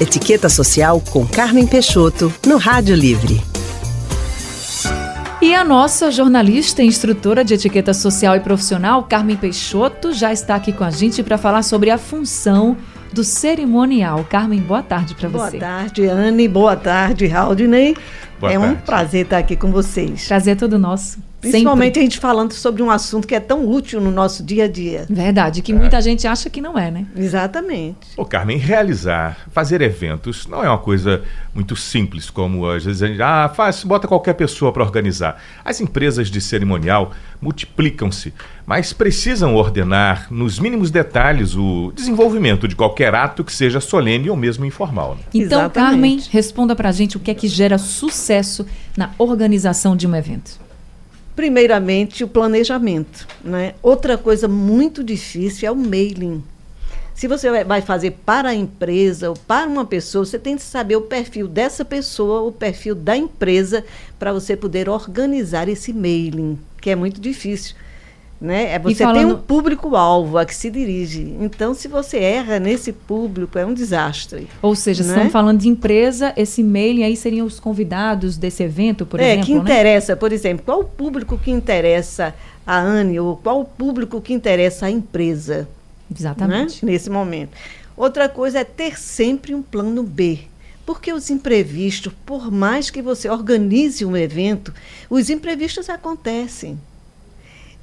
Etiqueta Social com Carmen Peixoto, no Rádio Livre. E a nossa jornalista e instrutora de etiqueta social e profissional, Carmen Peixoto, já está aqui com a gente para falar sobre a função do cerimonial. Carmen, boa tarde para você. Boa tarde, Anne. Boa tarde, Haldney. Boa é tarde. um prazer estar aqui com vocês. Prazer é todo nosso. Principalmente Sempre. a gente falando sobre um assunto que é tão útil no nosso dia a dia. Verdade, que muita gente acha que não é, né? Exatamente. Ô, Carmen, realizar, fazer eventos não é uma coisa muito simples, como às vezes a gente, ah, faz, bota qualquer pessoa para organizar. As empresas de cerimonial multiplicam-se, mas precisam ordenar nos mínimos detalhes o desenvolvimento de qualquer ato que seja solene ou mesmo informal. né? Então, Exatamente. Carmen, responda pra gente o que é que gera sucesso na organização de um evento. Primeiramente, o planejamento. Né? Outra coisa muito difícil é o mailing. Se você vai- fazer para a empresa ou para uma pessoa, você tem que saber o perfil dessa pessoa, o perfil da empresa, para você poder organizar esse mailing, que é muito difícil. Né? É você tem falando- um público-alvo a que se dirige. Então, se você erra nesse público, é um desastre. Ou seja, Né? estamos falando de empresa, esse mailing aí seriam os convidados desse evento, por é, exemplo, que né? interessa, por exemplo, qual o público que interessa a Anne ou qual o público que interessa a empresa Exatamente. né, nesse momento. Outra coisa é ter sempre um plano B. Porque os imprevistos, por mais que você organize um evento, os imprevistos acontecem.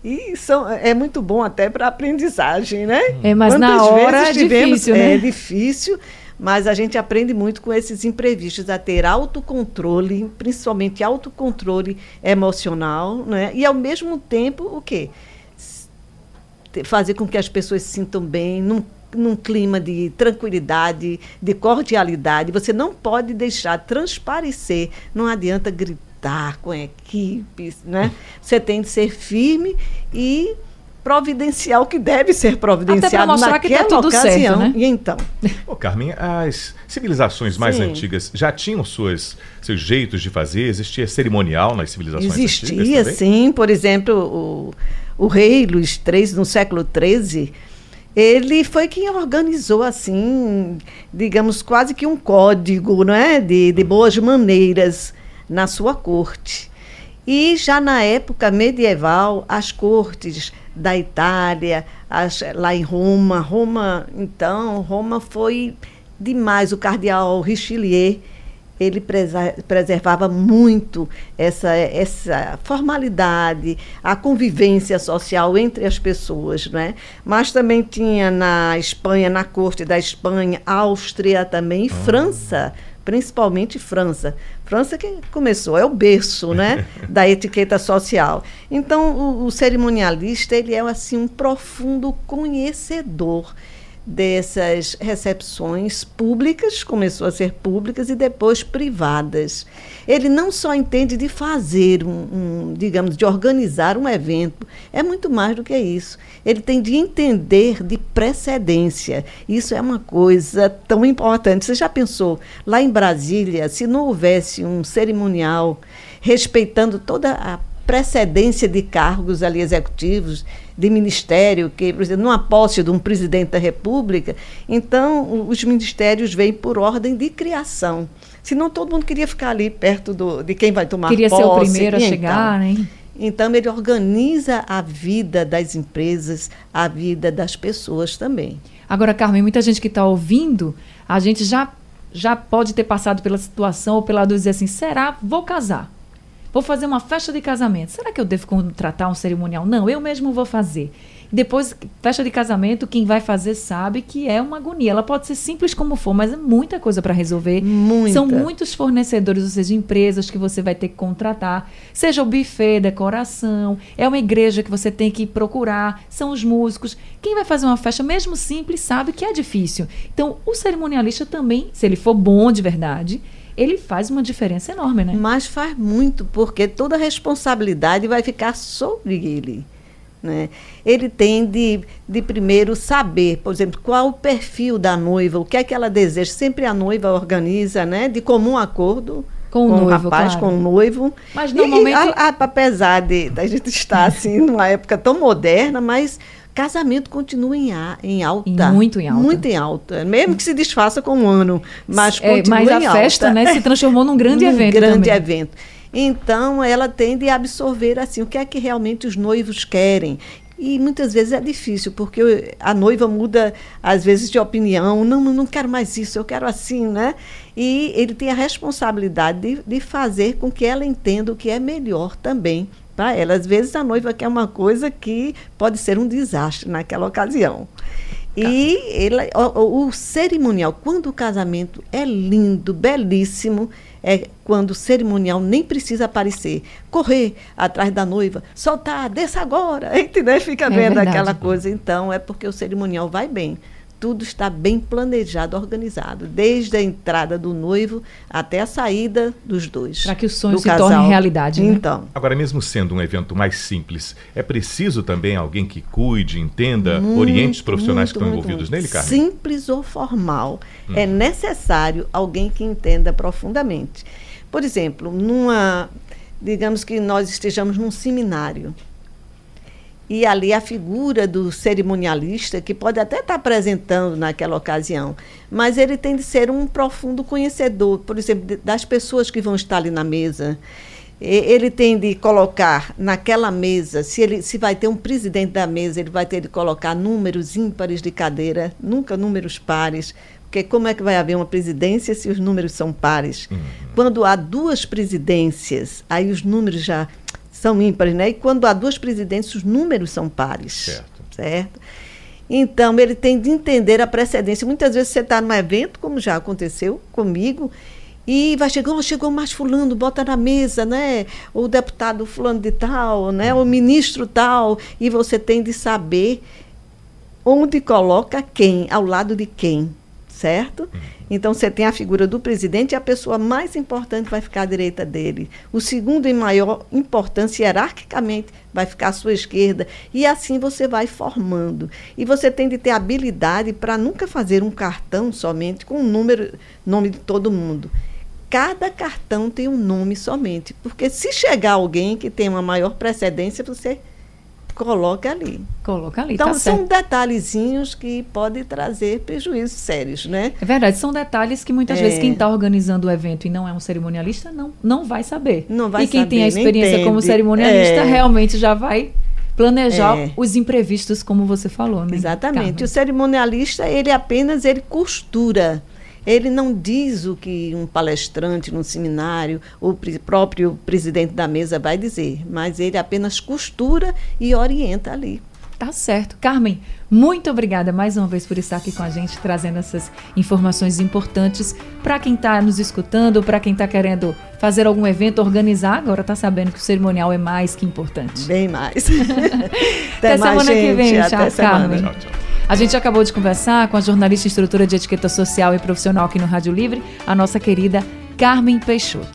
E são, é muito bom até para aprendizagem, né? É, mas na hora é difícil, né? É difícil, mas a gente aprende muito com esses imprevistos, a ter autocontrole, principalmente autocontrole emocional, né? E ao mesmo tempo, o quê? Fazer com que as pessoas se sintam bem, num, num clima de tranquilidade, de cordialidade. Você não pode deixar transparecer, não adianta gritar com equipes, né? Você tem de ser firme e providenciar o que deve ser providenciado mostrar que tá naquela tudo certo, ocasião. né? E então, Ô, Carmen, as civilizações mais Sim. antigas já tinham suas, seus jeitos de fazer? Existia cerimonial nas civilizações antigas Existia, sim. Por exemplo, o, o rei Luís III, no século XIII, ele foi quem organizou, assim, digamos, quase que um código não é? de, de boas maneiras na sua corte. E já na época medieval, as cortes da Itália, as- lá em Roma, Roma, então, Roma foi demais. O cardeal Richelieu, ele preservava muito essa, essa formalidade, a convivência social entre as pessoas, né? Mas também tinha na Espanha, na corte da Espanha, Áustria também, e França, principalmente França. França que começou, é o berço, né, da etiqueta social. Então, o, o cerimonialista, ele é assim um profundo conhecedor dessas recepções públicas, começou a ser públicas e depois privadas. Ele não só entende de fazer um, um, digamos, de organizar um evento, é muito mais do que isso. Ele tem de entender de precedência. Isso é uma coisa tão importante. Você já pensou, lá em Brasília, se não houvesse um cerimonial respeitando toda a precedência de cargos ali executivos, de ministério, que, por exemplo, numa posse de um presidente da República, então os ministérios vêm por ordem de criação. Senão todo mundo queria ficar ali perto do, de quem vai tomar Queria posse. ser o primeiro a e chegar, né? Então, ele organiza a vida das empresas, a vida das pessoas também. Agora, Carmen, muita gente que está ouvindo, a gente já, já pode ter passado pela situação ou pela dúvida dizer assim: será? Vou casar. Vou fazer uma festa de casamento. Será que eu devo contratar um cerimonial? Não, eu mesmo vou fazer. Depois, festa de casamento, quem vai fazer sabe que é uma agonia. Ela pode ser simples como for, mas é muita coisa para resolver. Muita. São muitos fornecedores, ou seja, empresas que você vai ter que contratar. Seja o buffet, decoração, é uma igreja que você tem que procurar, são os músicos. Quem vai fazer uma festa, mesmo simples, sabe que é difícil. Então, o cerimonialista também, se ele for bom de verdade, ele faz uma diferença enorme, né? Mas faz muito, porque toda a responsabilidade vai ficar sobre ele. Né? Ele tem de, de primeiro saber, por exemplo, qual o perfil da noiva, o que é que ela deseja. Sempre a noiva organiza, né? de comum acordo Com o com o noivo, rapaz, claro. com o noivo. Mas normalmente- E, a- a- apesar de, da gente estar assim numa época tão moderna, mas casamento continua em, a, em alta. muito em alta. Muito em alta. Mesmo que se desfaça com um ano, mas é, continua mas em a festa, né, se transformou num grande num evento grande também. evento. Então, ela tende a absorver assim o que é que realmente os noivos querem. E muitas vezes é difícil, porque a noiva muda, às vezes, de opinião. Não, não quero mais isso, eu quero assim, né? E ele tem a responsabilidade de, de fazer com que ela entenda o que é melhor também para ela. Às vezes a noiva quer uma coisa que pode ser um desastre naquela ocasião. E ele, o, o, cerimonial, quando o casamento é lindo, belíssimo, é quando o cerimonial nem precisa aparecer. Correr atrás da noiva, soltar, desça agora, entendeu? Fica É vendo verdade. aquela coisa. Então, é porque o cerimonial vai bem. Tudo está bem planejado, organizado, desde a entrada do noivo até a saída dos dois. Para que o sonho se casal. torne realidade. né? Então, Agora, mesmo sendo um evento mais simples, é preciso também alguém que cuide, entenda, Muito, oriente os profissionais que muito, estão muito, envolvidos muito. nele, Carmen? Simples ou formal. É necessário alguém que entenda profundamente. Por exemplo, numa, digamos que nós estejamos num seminário. E ali a figura do cerimonialista, que pode até estar apresentando naquela ocasião, mas ele tem de ser um profundo conhecedor, por exemplo, das pessoas que vão estar ali na mesa. Ele tem de colocar naquela mesa, se, ele, se vai ter um presidente da mesa, ele vai ter de colocar números ímpares de cadeira, nunca números pares, porque como é que vai haver uma presidência se os números são pares? Quando há duas presidências, aí os números já são ímpares, né? E quando há duas presidências, os números são pares. Certo. Certo? Então, ele tem de entender a precedência. Muitas vezes você está num evento, como já aconteceu comigo, e vai chegar, "Oh, chegou mais fulano, bota na mesa, né? O deputado fulano de tal, né? O ministro tal, e você tem de saber onde coloca quem, ao lado de quem, certo? Então você tem a figura do presidente e a pessoa mais importante vai ficar à direita dele. O segundo em maior importância hierarquicamente vai ficar à sua esquerda e assim você vai formando. E você tem de ter habilidade para nunca fazer um cartão somente com o número, nome de todo mundo. Cada cartão tem um nome somente, porque se chegar alguém que tem uma maior precedência, você coloca ali. Coloca ali, Então, tá são certo. detalhezinhos que podem trazer prejuízos sérios, né? É verdade, são detalhes que muitas É. vezes quem está organizando o evento e não é um cerimonialista não, não vai saber. Não vai e quem tem a saber, experiência como cerimonialista É. realmente já vai planejar É. os imprevistos, como você falou, né? Exatamente. Carmen? O cerimonialista, ele apenas ele costura. Ele não diz o que um palestrante num seminário, o pri- próprio presidente da mesa vai dizer, mas ele apenas costura e orienta ali. Tá certo. Carmen, muito obrigada mais uma vez por estar aqui com a gente, trazendo essas informações importantes para quem está nos escutando, para quem está querendo fazer algum evento, organizar, agora está sabendo que o cerimonial é mais que importante. Bem mais. Até semana que vem, Até tchau, semana. Carmen. Tchau, tchau. A gente acabou de conversar com a jornalista e instrutora de etiqueta social e profissional aqui no Rádio Livre, a nossa querida Carmen Peixoto.